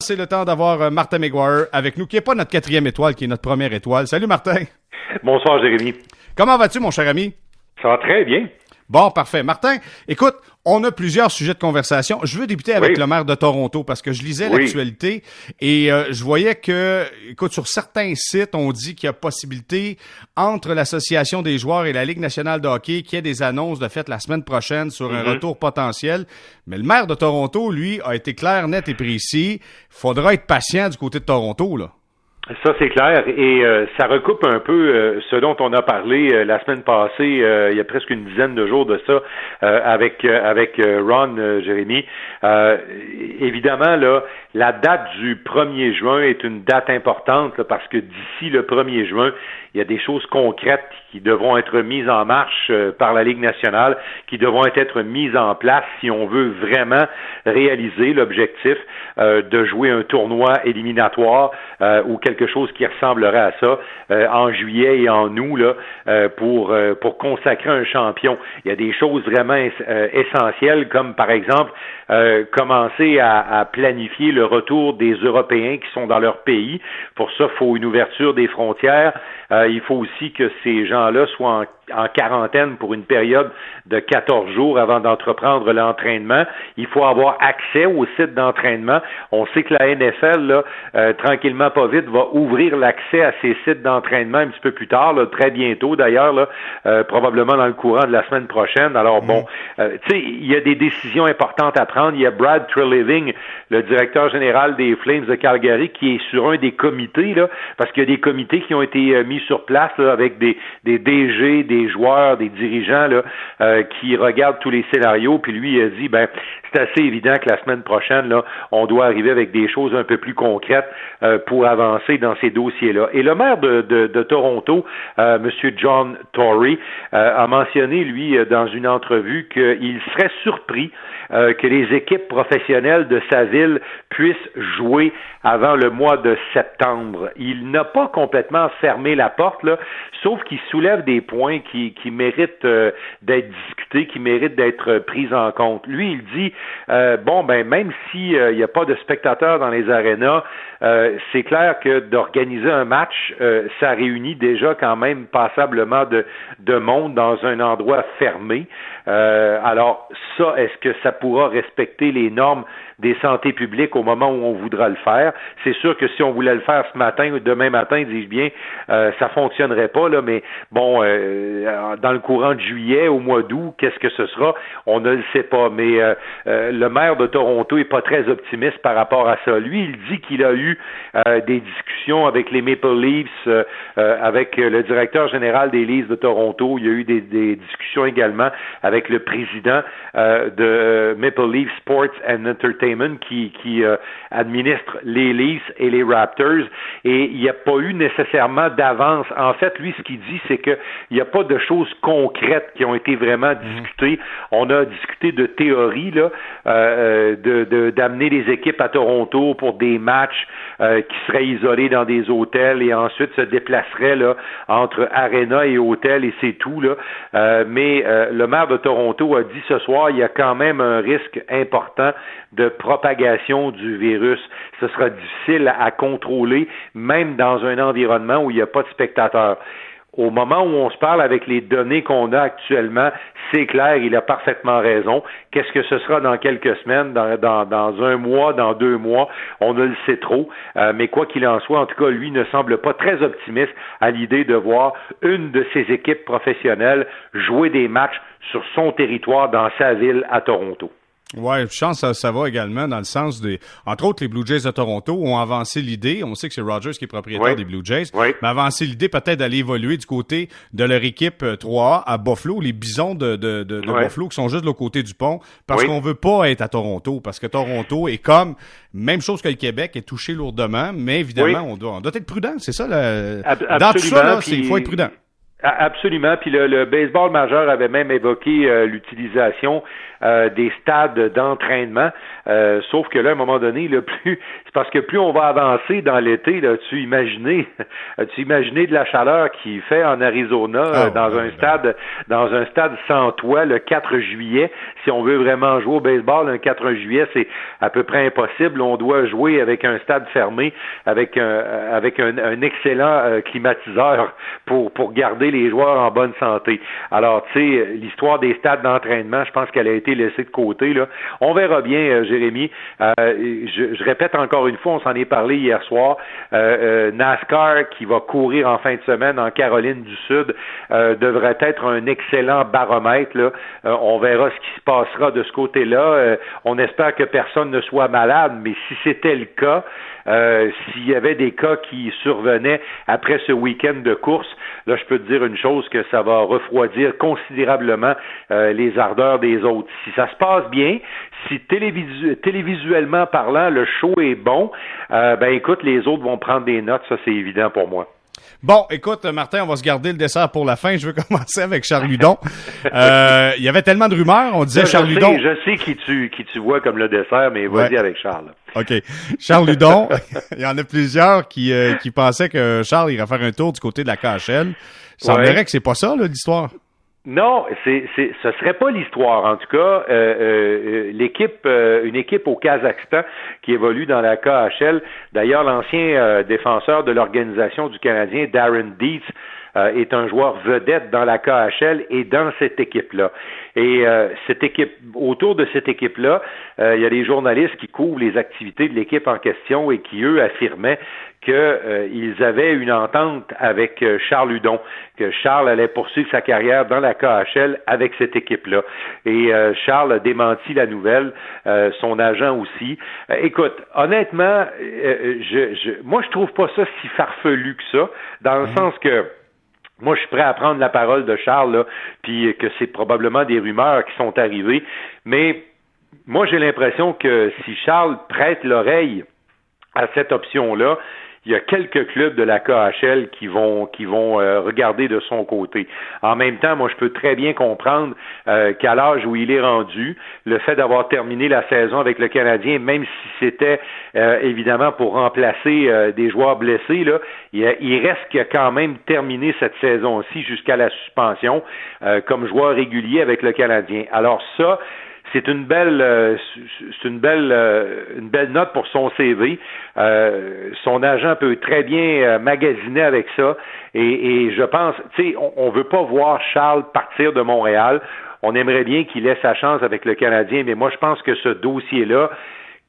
C'est le temps d'avoir euh, Martin McGuire avec nous, qui n'est pas notre quatrième étoile, qui est notre première étoile. Salut Martin. Bonsoir Jérémy. Comment vas-tu, mon cher ami? Ça va très bien. Bon, parfait. Martin, écoute, on a plusieurs sujets de conversation. Je veux débuter avec le maire de Toronto parce que je lisais l'actualité et euh, je voyais que, écoute, sur certains sites, on dit qu'il y a possibilité entre l'association des joueurs et la Ligue nationale de hockey qu'il y ait des annonces de fait la semaine prochaine sur un mm-hmm. retour potentiel. Mais le maire de Toronto, lui, a été clair, net et précis. Faudra être patient du côté de Toronto, là. Ça, c'est clair. Et euh, ça recoupe un peu euh, ce dont on a parlé euh, la semaine passée, il y a presque une dizaine de jours de ça, avec, avec Ron, Jérémy. évidemment, là, la date du 1er juin est une date importante parce que d'ici le 1er juin, il y a des choses concrètes qui devront être mises en marche par la Ligue nationale, qui devront être mises en place si on veut vraiment réaliser l'objectif de jouer un tournoi éliminatoire ou quelque quelque chose qui ressemblerait à ça euh, en juillet et en août là, euh, pour, euh, pour consacrer un champion. Il y a des choses vraiment essentielles comme par exemple commencer à, à, planifier le retour des Européens qui sont dans leur pays. Pour ça, il faut une ouverture des frontières. il faut aussi que ces gens-là soient en en quarantaine pour une période de 14 jours avant d'entreprendre l'entraînement. Il faut avoir accès au site d'entraînement. On sait que la NFL, là, euh, tranquillement, pas vite, va ouvrir l'accès à ces sites d'entraînement un petit peu plus tard, là, très bientôt d'ailleurs, là, euh, probablement dans le courant de la semaine prochaine. Alors bon, mm. euh, tu sais, il y a des décisions importantes à prendre. Il y a Brad Treliving, le directeur général des Flames de Calgary, qui est sur un des comités, là, parce qu'il y a des comités qui ont été mis sur place là, avec des, des DG, des des joueurs, des dirigeants là, euh, qui regardent tous les scénarios, puis lui a dit ben c'est assez évident que la semaine prochaine là, on doit arriver avec des choses un peu plus concrètes euh, pour avancer dans ces dossiers-là. Et le maire de, Toronto, euh, M. John Tory, a mentionné lui dans une entrevue qu'il serait surpris que les équipes professionnelles de sa ville puissent jouer avant le mois de septembre. Il n'a pas complètement fermé la porte, là, sauf qu'il soulève des points qui, qui méritent euh, d'être discutés, qui méritent d'être pris en compte. Lui, il dit euh, bon, ben même s'il euh, n'y a pas de spectateurs dans les arénas, c'est clair que d'organiser un match, ça réunit déjà quand même passablement de monde dans un endroit fermé. alors ça, est-ce que ça pourra respecter les normes des santé publiques au moment où on voudra le faire. C'est sûr que si on voulait le faire ce matin ou demain matin, dis-je bien, euh, ça fonctionnerait pas, là, mais bon, euh, dans le courant de juillet, au mois d'août, qu'est-ce que ce sera? On ne le sait pas. Mais euh, euh, le maire de Toronto est pas très optimiste par rapport à ça. Lui, il dit qu'il a eu des discussions avec les Maple Leafs, avec le directeur général des Leafs de Toronto. Il y a eu des, des discussions également avec le président de Maple Leaf Sports and Entertainment qui, euh, administre les Leafs et les Raptors et il n'y a pas eu nécessairement d'avance. En fait, lui, ce qu'il dit, c'est qu'il n'y a pas de choses concrètes qui ont été vraiment mhm. discutées. On a discuté de théorie, là, euh, de, d'amener les équipes à Toronto pour des matchs euh, qui seraient isolés dans des hôtels et ensuite se déplaceraient là, entre arena et hôtel et c'est tout. Là. mais le maire de Toronto a dit ce soir, il y a quand même un risque important de propagation du virus. Ce sera difficile à contrôler, même dans un environnement où il n'y a pas de spectateurs. Au moment où on se parle avec les données qu'on a actuellement, c'est clair, il a parfaitement raison. Qu'est-ce que ce sera dans quelques semaines, dans, un mois, dans deux mois, on ne le sait trop. Euh, mais quoi qu'il en soit, en tout cas, lui ne semble pas très optimiste à l'idée de voir une de ses équipes professionnelles jouer des matchs sur son territoire dans sa ville à Toronto. Ouais, je pense que ça, va également dans le sens des, entre autres, les Blue Jays de Toronto ont avancé l'idée. On sait que c'est Rogers qui est propriétaire des Blue Jays, mais avancé l'idée peut-être d'aller évoluer du côté de leur équipe 3A euh, à Buffalo, les Bisons de, de, de, Buffalo qui sont juste de l'autre côté du pont, parce qu'on veut pas être à Toronto, parce que Toronto est comme même chose que le Québec est touché lourdement, mais évidemment on doit, on doit être prudent. C'est ça, le, dans tout ça, il faut être prudent. Absolument. Puis le, le, baseball majeur avait même évoqué euh, l'utilisation euh, des stades d'entraînement. Euh, sauf que là, à un moment donné, le plus c'est parce que plus on va avancer dans l'été, là, tu imaginais, tu imaginais de la chaleur qui fait en Arizona ah, dans un stade, dans un stade sans toit le 4 juillet. Si on veut vraiment jouer au baseball, un 4 juillet, c'est à peu près impossible. On doit jouer avec un stade fermé, avec un avec un, un excellent climatiseur pour pour garder les joueurs en bonne santé. Alors, tu sais, l'histoire des stades d'entraînement, je pense qu'elle a été laissée de côté. Là. On verra bien, euh, Jérémy. Euh, je, répète encore une fois, on s'en est parlé hier soir. Euh, NASCAR, qui va courir en fin de semaine en Caroline du Sud, devrait être un excellent baromètre. Là. on verra ce qui se passera de ce côté-là. on espère que personne ne soit malade, mais si c'était le cas, euh, s'il y avait des cas qui survenaient après ce week-end de course, là, je peux te dire une chose que ça va refroidir considérablement euh, les ardeurs des autres. Si ça se passe bien, si télévisuellement parlant, le show est bon, euh, ben écoute, les autres vont prendre des notes, ça c'est évident pour moi. Bon, écoute, Martin, on va se garder le dessert pour la fin. Je veux commencer avec Charles Ludon. Euh, il y avait tellement de rumeurs, on disait Charles Ludon. Je sais qui tu, qui tu vois comme le dessert, mais vas-y avec Charles. OK. Charles Ludon, il y en a plusieurs qui, euh, qui pensaient que Charles irait faire un tour du côté de la KHL. Ça semblerait que c'est pas ça, l'histoire. Non, c'est, c'est, ce serait pas l'histoire. En tout cas, euh, euh, l'équipe, euh, une équipe au Kazakhstan qui évolue dans la KHL. D'ailleurs, l'ancien défenseur de l'organisation du Canadien, Darren Dietz, est un joueur vedette dans la KHL et dans cette équipe-là. Et cette équipe, autour de cette équipe-là, il y a des journalistes qui couvrent les activités de l'équipe en question et qui, eux, affirmaient qu'ils euh, avaient une entente avec euh, Charles Hudon, que Charles allait poursuivre sa carrière dans la KHL avec cette équipe-là. Et euh, Charles a démenti la nouvelle, son agent aussi. écoute, honnêtement, je, je, moi je trouve pas ça si farfelu que ça, dans le mhm. sens que moi, je suis prêt à prendre la parole de Charles, là, puis que c'est probablement des rumeurs qui sont arrivées. Mais moi, j'ai l'impression que si Charles prête l'oreille à cette option-là, il y a quelques clubs de la KHL qui vont qui vont euh, regarder de son côté. En même temps, moi je peux très bien comprendre euh, qu'à l'âge où il est rendu, le fait d'avoir terminé la saison avec le Canadien, même si c'était euh, évidemment pour remplacer des joueurs blessés, là, il, il reste quand même terminé cette saison-ci jusqu'à la suspension comme joueur régulier avec le Canadien. Alors ça, c'est une belle euh, c'est une belle euh, une belle note pour son CV. Euh, son agent peut très bien magasiner avec ça et, je pense, tu sais, on, on veut pas voir Charles partir de Montréal. On aimerait bien qu'il ait sa chance avec le Canadien, mais moi je pense que ce dossier-là,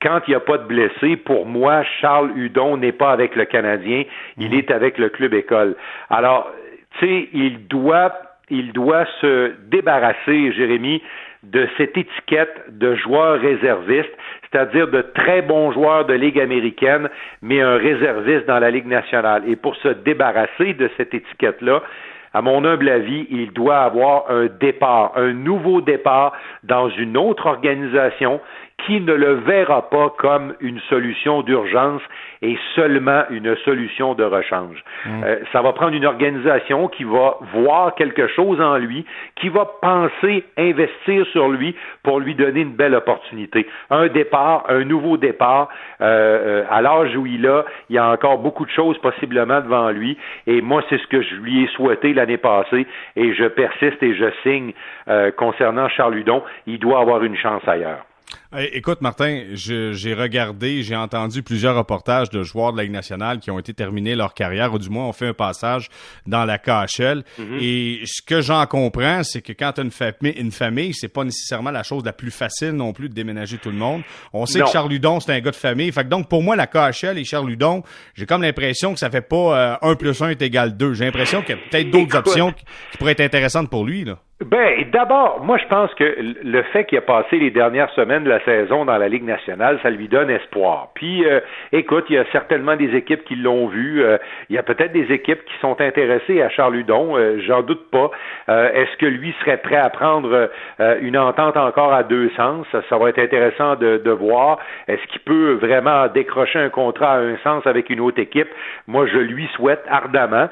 quand il n'y a pas de blessé, pour moi, Charles Hudon n'est pas avec le Canadien, il est avec le club école. Alors, tu sais, il doit il doit se débarrasser, Jérémy, de cette étiquette de joueur réserviste, c'est-à-dire de très bons joueurs de Ligue américaine, mais un réserviste dans la Ligue nationale. Et pour se débarrasser de cette étiquette-là, à mon humble avis, il doit avoir un départ, un nouveau départ dans une autre organisation qui ne le verra pas comme une solution d'urgence et seulement une solution de rechange. Mmh. Euh, ça va prendre une organisation qui va voir quelque chose en lui, qui va penser investir sur lui pour lui donner une belle opportunité. Un départ, un nouveau départ. Euh, euh, à l'âge où il a, il y a encore beaucoup de choses possiblement devant lui. Et moi, c'est ce que je lui ai souhaité l'année passée. Et je persiste et je signe concernant Charles Hudon. Il doit avoir une chance ailleurs écoute, Martin, j'ai regardé, j'ai entendu plusieurs reportages de joueurs de la Ligue nationale qui ont été terminés leur carrière, ou du moins ont fait un passage dans la KHL. Mhm. Et ce que j'en comprends, c'est que quand tu as une, famille, une famille, c'est pas nécessairement la chose la plus facile non plus de déménager tout le monde. On sait que Charles Ludon, c'est un gars de famille. Fait que donc, pour moi, la KHL et Charles Ludon, j'ai comme l'impression que ça fait pas euh, 1 plus 1 est égal 2. J'ai l'impression qu'il y a peut-être d'autres options qui, pourraient être intéressantes pour lui, là. Ben, d'abord, moi, je pense que le fait qu'il a passé les dernières semaines de la saison dans la Ligue nationale, ça lui donne espoir. Puis, euh, écoute, il y a certainement des équipes qui l'ont vu. Euh, il y a peut-être des équipes qui sont intéressées à Charles Hudon. Euh, j'en doute pas. Est-ce que lui serait prêt à prendre une entente encore à deux sens? Ça, va être intéressant de, de voir. Est-ce qu'il peut vraiment décrocher un contrat à un sens avec une autre équipe? Moi, je lui souhaite ardemment.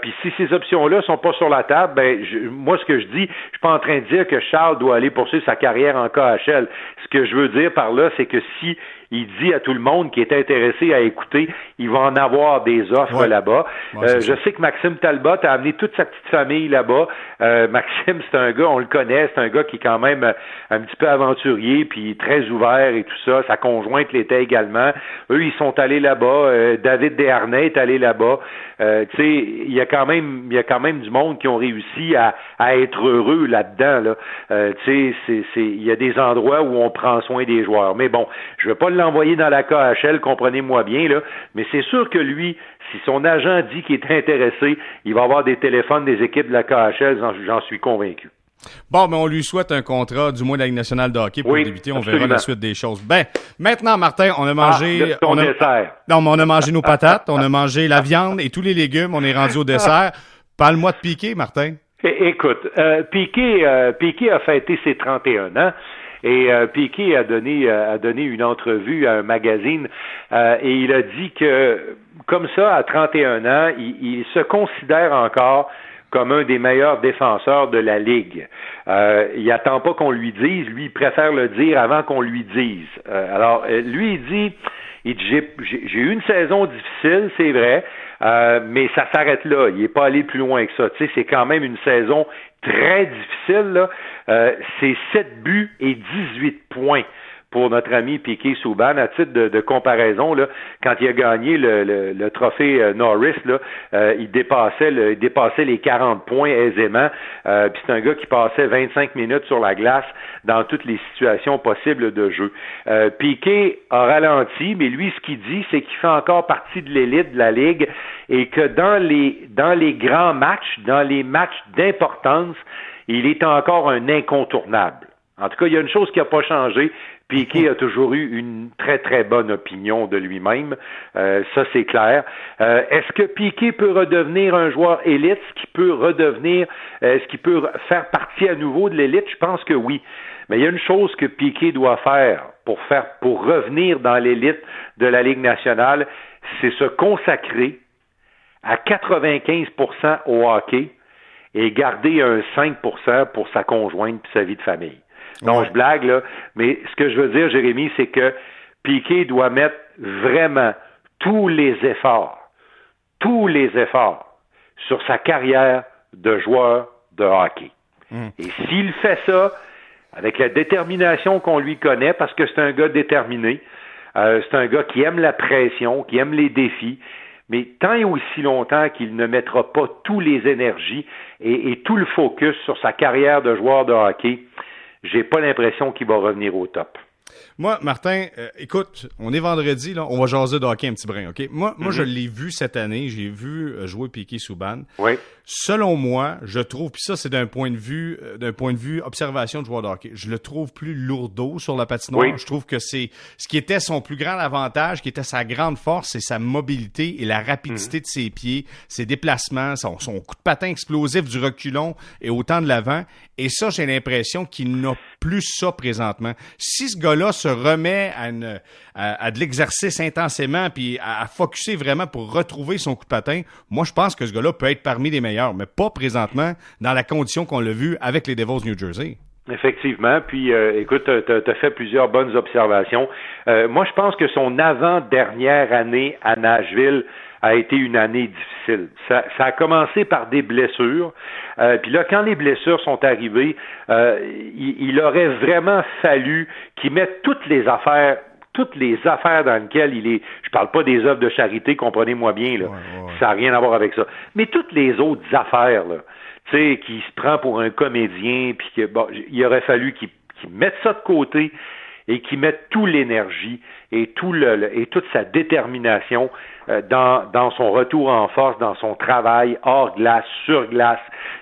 puis, si ces options-là sont pas sur la table, ben, moi, ce que je dis, je suis pas en train de dire que Charles doit aller poursuivre sa carrière en KHL. Ce que je veux dire par là, c'est que si il dit à tout le monde qui est intéressé à écouter, il va en avoir des offres là-bas. Euh, je sais que Maxime Talbot a amené toute sa petite famille là-bas. Euh, Maxime, c'est un gars, on le connaît, c'est un gars qui est quand même euh, un petit peu aventurier, puis très ouvert et tout ça. Sa conjointe l'était également. Eux, ils sont allés là-bas. David Desharnais est allé là-bas. tu sais, il y a quand même, il y a quand même du monde qui ont réussi à, être heureux là-dedans. Là. tu sais, il y a des endroits où on prend soin des joueurs. Mais bon, je veux pas l'envoyer dans la KHL, comprenez-moi bien, là, mais c'est sûr que lui, si son agent dit qu'il est intéressé, il va avoir des téléphones des équipes de la KHL, j'en suis convaincu. Bon, mais on lui souhaite un contrat, du moins de la Ligue nationale de hockey pour débuter. On verra la suite des choses. Ben, maintenant, Martin, on a mangé. Ah, on a, Non, mais on a mangé nos patates, on a mangé la viande et tous les légumes. On est rendu au dessert. Parle-moi de Piqué, Martin. écoute, euh, Piqué, euh, Piqué a fêté ses 31 ans. Et euh, Piquet a donné, euh, a donné une entrevue à un magazine euh, et il a dit que, comme ça, à 31 ans, il, il se considère encore comme un des meilleurs défenseurs de la Ligue. Euh, il attend pas qu'on lui dise, lui, il préfère le dire avant qu'on lui dise. Euh, alors, lui, il dit, il dit j'ai eu une saison difficile, c'est vrai, euh, mais ça s'arrête là. Il n'est pas allé plus loin que ça. Tu sais, c'est quand même une saison très difficile. Euh, c'est 7 buts et 18 points pour notre ami Piquet Souban. À titre de, comparaison, là, quand il a gagné le, le, trophée euh, Norris, là, euh, il, dépassait le, il dépassait les 40 points aisément. Euh, Puis c'est un gars qui passait 25 minutes sur la glace dans toutes les situations possibles de jeu. Euh, Piquet a ralenti, mais lui, ce qu'il dit, c'est qu'il fait encore partie de l'élite de la Ligue et que dans les, dans les grands matchs, dans les matchs d'importance, il est encore un incontournable. En tout cas, il y a une chose qui n'a pas changé, Piquet a toujours eu une très très bonne opinion de lui-même, euh, ça c'est clair. Euh, est-ce que Piquet peut redevenir un joueur élite, ce qui peut redevenir, est-ce euh, qu'il peut faire partie à nouveau de l'élite? Je pense que oui. Mais il y a une chose que Piquet doit faire pour faire pour revenir dans l'élite de la Ligue nationale, c'est se consacrer à 95% au hockey et garder un 5% pour sa conjointe et sa vie de famille. Non, je blague, là. Mais ce que je veux dire, Jérémy, c'est que Piquet doit mettre vraiment tous les efforts, tous les efforts sur sa carrière de joueur de hockey. Hmm. Et s'il fait ça avec la détermination qu'on lui connaît, parce que c'est un gars déterminé, euh, c'est un gars qui aime la pression, qui aime les défis, mais tant et aussi longtemps qu'il ne mettra pas tous les énergies et, et, tout le focus sur sa carrière de joueur de hockey, j'ai pas l'impression qu'il va revenir au top. Moi, Martin, euh, écoute, on est vendredi, là, on va jaser de hockey un petit brin, OK? Moi, moi je mhm. l'ai vu cette année, j'ai vu euh, jouer Piqué Souban. Oui. Selon moi, je trouve, puis ça, c'est d'un point de vue, euh, d'un point de vue observation de joueur de hockey, je le trouve plus lourdeau sur la patinoire. Je trouve que c'est ce qui était son plus grand avantage, qui était sa grande force, c'est sa mobilité et la rapidité mhm. de ses pieds, ses déplacements, son, son coup de patin explosif du reculon et autant de l'avant. Et ça, j'ai l'impression qu'il n'a plus ça présentement. Si ce gars-là se remet à, de l'exercice intensément puis à, à focuser vraiment pour retrouver son coup de patin, moi, je pense que ce gars-là peut être parmi les meilleurs, mais pas présentement dans la condition qu'on l'a vu avec les Devils New Jersey. Effectivement. Puis, euh, écoute, tu as, fait plusieurs bonnes observations. Euh, moi, je pense que son avant-dernière année à Nashville a été une année difficile. Ça, a commencé par des blessures. Euh, puis là, quand les blessures sont arrivées, euh, il, aurait vraiment fallu qu'il mette toutes les affaires toutes les affaires dans lesquelles il est, je parle pas des œuvres de charité, comprenez-moi bien, là, ça n'a rien à voir avec ça, mais toutes les autres affaires, là, tu sais, qui se prend pour un comédien, puis que, bon, il aurait fallu qu'il mette ça de côté et qui met toute l'énergie et, tout le, et toute sa détermination euh, dans, dans son retour en force, dans son travail hors glace, sur glace,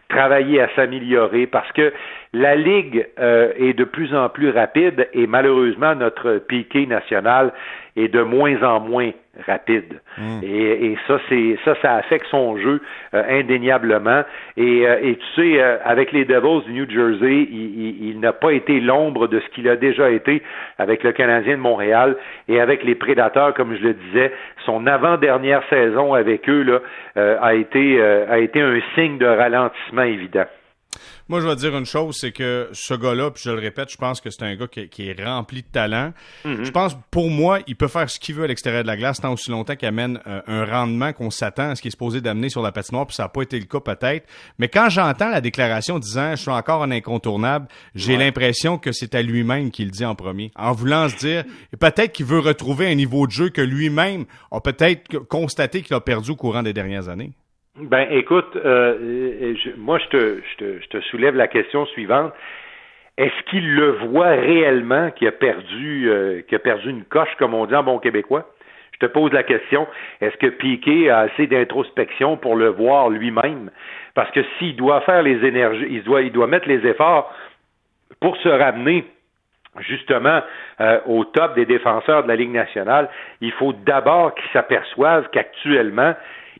travailler à s'améliorer parce que la Ligue euh, est de plus en plus rapide et malheureusement notre piqué national est de moins en moins rapide. Hmm. Et, et, ça, c'est ça, ça affecte son jeu euh, indéniablement. Et, euh, et, tu sais, avec les Devils du New Jersey, il, il, n'a pas été l'ombre de ce qu'il a déjà été avec le Canadien de Montréal et avec les Prédateurs, comme je le disais. Son avant-dernière saison avec eux là, a été a été un signe de ralentissement évident. Moi, je vais dire une chose, c'est que ce gars-là, puis je le répète, je pense que c'est un gars qui, est rempli de talent. Mm-hmm. Je pense, pour moi, il peut faire ce qu'il veut à l'extérieur de la glace tant aussi longtemps qu'il amène euh, un rendement qu'on s'attend à ce qu'il est supposé d'amener sur la patinoire, puis ça n'a pas été le cas peut-être. Mais quand j'entends la déclaration disant « je suis encore un incontournable », j'ai l'impression que c'est à lui-même qu'il dit en premier, en voulant se dire, peut-être qu'il veut retrouver un niveau de jeu que lui-même a peut-être constaté qu'il a perdu au courant des dernières années. Ben, écoute, euh, moi, je te, je, te, je te soulève la question suivante. Est-ce qu'il le voit réellement qu'il a perdu, euh, qu'il a perdu une coche, comme on dit en bon québécois? Je te pose la question. Est-ce que Piquet a assez d'introspection pour le voir lui-même? Parce que s'il doit faire les énergies, il doit, il doit mettre les efforts pour se ramener justement euh, au top des défenseurs de la Ligue nationale, il faut d'abord qu'il s'aperçoive qu'actuellement,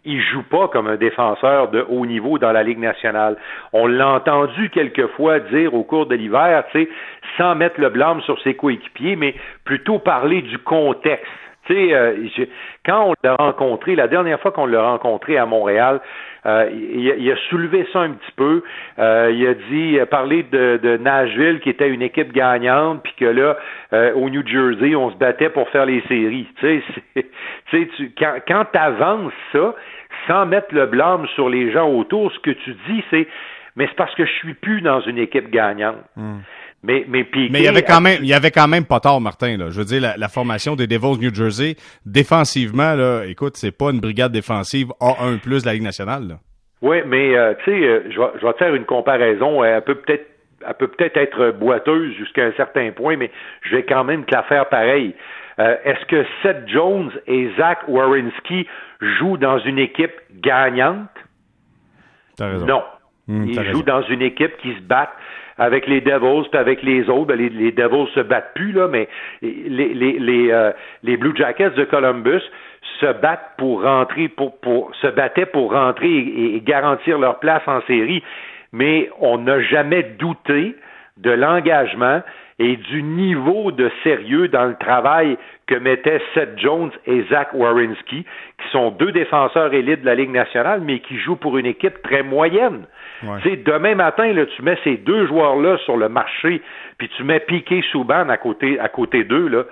il joue pas comme un défenseur de haut niveau dans la Ligue nationale. On l'a entendu quelquefois dire au cours de l'hiver, sans mettre le blâme sur ses coéquipiers, mais plutôt parler du contexte. Euh, quand on l'a rencontré, la dernière fois qu'on l'a rencontré à Montréal, euh, il, a soulevé ça un petit peu. Euh, il a dit, il a parlé de, de, Nashville qui était une équipe gagnante, puis que là, au New Jersey, on se battait pour faire les séries. Tu, quand, quand tu avances ça, sans mettre le blâme sur les gens autour, ce que tu dis, c'est, mais c'est parce que je suis plus dans une équipe gagnante. Hmm. Mais, mais, mais il y avait quand même, il y avait quand même pas tard, Martin. Là. Je veux dire, la, formation des Devils New Jersey, défensivement, là, écoute, c'est pas une brigade défensive A1 plus de la Ligue nationale. Là. Oui, mais euh, tu sais, euh, je, vais, je vais te faire une comparaison. Elle peut peut-être, elle peut peut-être être boiteuse jusqu'à un certain point, mais je vais quand même te la faire pareil. Euh, est-ce que Seth Jones et Zach Warinsky jouent dans une équipe gagnante? Non. Hmm, Ils jouent dans une équipe qui se bat avec les Devils puis avec les autres. Ben, les, les, Devils se battent plus, là, mais les, les, les, euh, les Blue Jackets de Columbus se battent pour rentrer, pour, pour se battaient pour rentrer et, garantir leur place en série. Mais on n'a jamais douté de l'engagement et du niveau de sérieux dans le travail que mettaient Seth Jones et Zach Warinsky, qui sont deux défenseurs élites de la Ligue nationale, mais qui jouent pour une équipe très moyenne. Ouais. Demain matin, là, tu mets ces deux joueurs-là sur le marché, puis tu mets Piqué Souban à côté, à côté d'eux, là.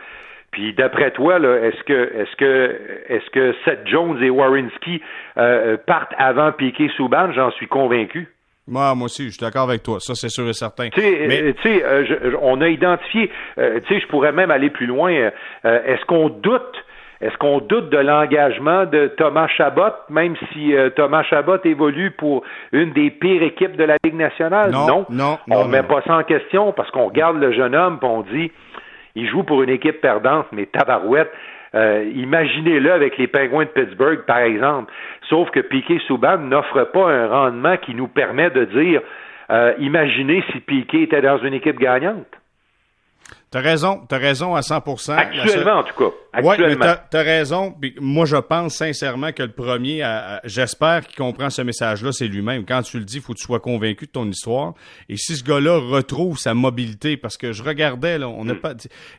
Puis d'après toi, est-ce que est-ce que est-ce que Seth Jones et Warrenski euh, partent avant Piqué Souban? J'en suis convaincu. Moi, moi aussi, je suis d'accord avec toi. Ça, c'est sûr et certain. Tu sais, Mais... Euh, euh, on a identifié. tu sais, je pourrais même aller plus loin. est-ce qu'on doute est-ce qu'on doute de l'engagement de Thomas Chabot, même si euh, Thomas Chabot évolue pour une des pires équipes de la Ligue nationale? Non. Non. on ne met pas ça en question parce qu'on regarde le jeune homme et on dit il joue pour une équipe perdante, mais tabarouette. Euh, imaginez-le avec les Pingouins de Pittsburgh, par exemple. Sauf que Piquet Souban n'offre pas un rendement qui nous permet de dire euh, imaginez si Piquet était dans une équipe gagnante. T'as raison, t'as raison à 100%. Actuellement, en tout cas. Actuellement. Ouais, t'as as raison. moi, je pense sincèrement que le premier, j'espère qu'il comprend ce message-là, c'est lui-même. Quand tu le dis, il faut que tu sois convaincu de ton histoire. Et si ce gars-là retrouve sa mobilité, parce que je regardais, là, on n'a hmm. pas,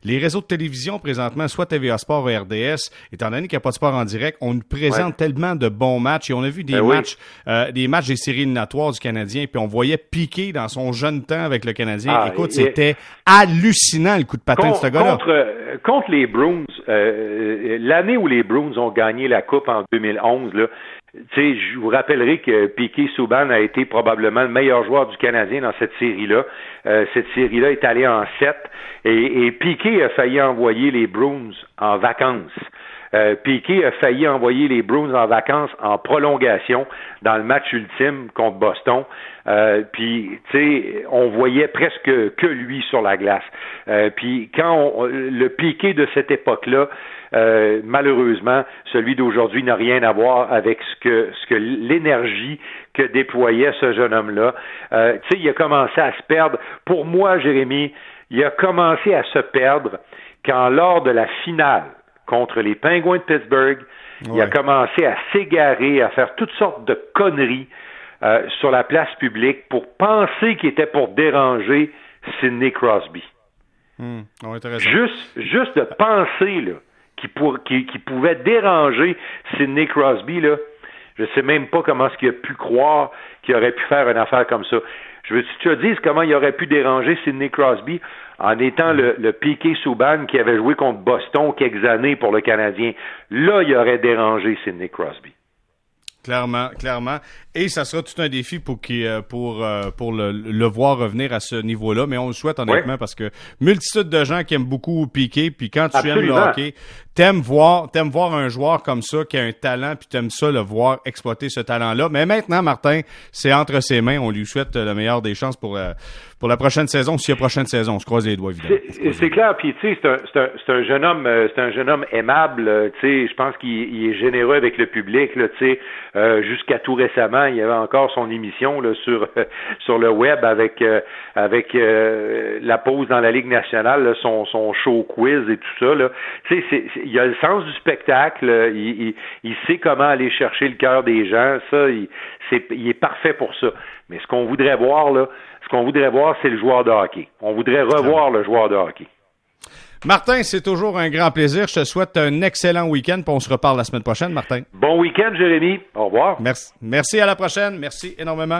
les réseaux de télévision présentement, soit TVA Sport ou RDS, étant donné qu'il n'y a pas de sport en direct, on nous présente tellement de bons matchs et on a vu des ben matchs, euh, des matchs des séries éliminatoires du Canadien, puis on voyait piquer dans son jeune temps avec le Canadien. Ah, Écoute, c'était hallucinant le coup de patin de ce gars-là. Contre, euh, contre les Bruins, euh, l'année où les Bruins ont gagné la Coupe en 2011, là, je vous rappellerai que Piquet Souban a été probablement le meilleur joueur du Canadien dans cette série-là. Euh, cette série-là est allée en sept et, et Piquet a failli envoyer les Bruins en vacances. Euh, Piquet a failli envoyer les Bruins en vacances en prolongation dans le match ultime contre Boston. Euh, puis, tu sais, on voyait presque que lui sur la glace. Euh, puis, quand le Piquet de cette époque-là, euh, malheureusement, celui d'aujourd'hui n'a rien à voir avec ce que, ce que l'énergie que déployait ce jeune homme-là. Euh, tu sais, il a commencé à se perdre. Pour moi, Jérémy, il a commencé à se perdre quand, lors de la finale contre les Penguins de Pittsburgh, il a commencé à s'égarer, à faire toutes sortes de conneries euh, sur la place publique pour penser qu'il était pour déranger Sidney Crosby. Hmm. juste, juste de penser là, qu'il, pour, qu'il, pouvait déranger Sidney Crosby, là, je sais même pas comment est-ce qu'il a pu croire qu'il aurait pu faire une affaire comme ça. Je veux que tu te dises comment il aurait pu déranger Sidney Crosby en étant le, le Piqué Souban qui avait joué contre Boston quelques années pour le Canadien. Là, il aurait dérangé Sidney Crosby. Clairement, clairement. Et ça sera tout un défi pour euh, pour euh, pour le, le, voir revenir à ce niveau-là. Mais on le souhaite honnêtement parce que multitude de gens qui aiment beaucoup piquer. Puis quand tu aimes le hockey, t'aimes voir t'aimes voir un joueur comme ça qui a un talent. Puis t'aimes ça le voir exploiter ce talent-là. Mais maintenant, Martin, c'est entre ses mains. On lui souhaite le meilleur des chances pour euh, pour la prochaine saison. S'il y a prochaine saison, on se croise les doigts évidemment. C'est clair. Puis tu sais, c'est un, un, un, jeune homme, c'est un jeune homme aimable. Tu sais, je pense qu'il est généreux avec le public. Là, tu sais. Euh, jusqu'à tout récemment, il y avait encore son émission là, sur sur le web avec euh, avec euh, la pause dans la Ligue nationale, son, son show quiz et tout ça. Là. Tu sais, il a le sens du spectacle, il, il, sait comment aller chercher le cœur des gens. Ça, il, c'est, il est parfait pour ça. Mais ce qu'on voudrait voir là, ce qu'on voudrait voir, c'est le joueur de hockey. On voudrait revoir le joueur de hockey. Martin, c'est toujours un grand plaisir. Je te souhaite un excellent week-end, puis on se reparle la semaine prochaine, Martin. Bon week-end, Jérémy. Au revoir. Merci. Merci à la prochaine. Merci énormément.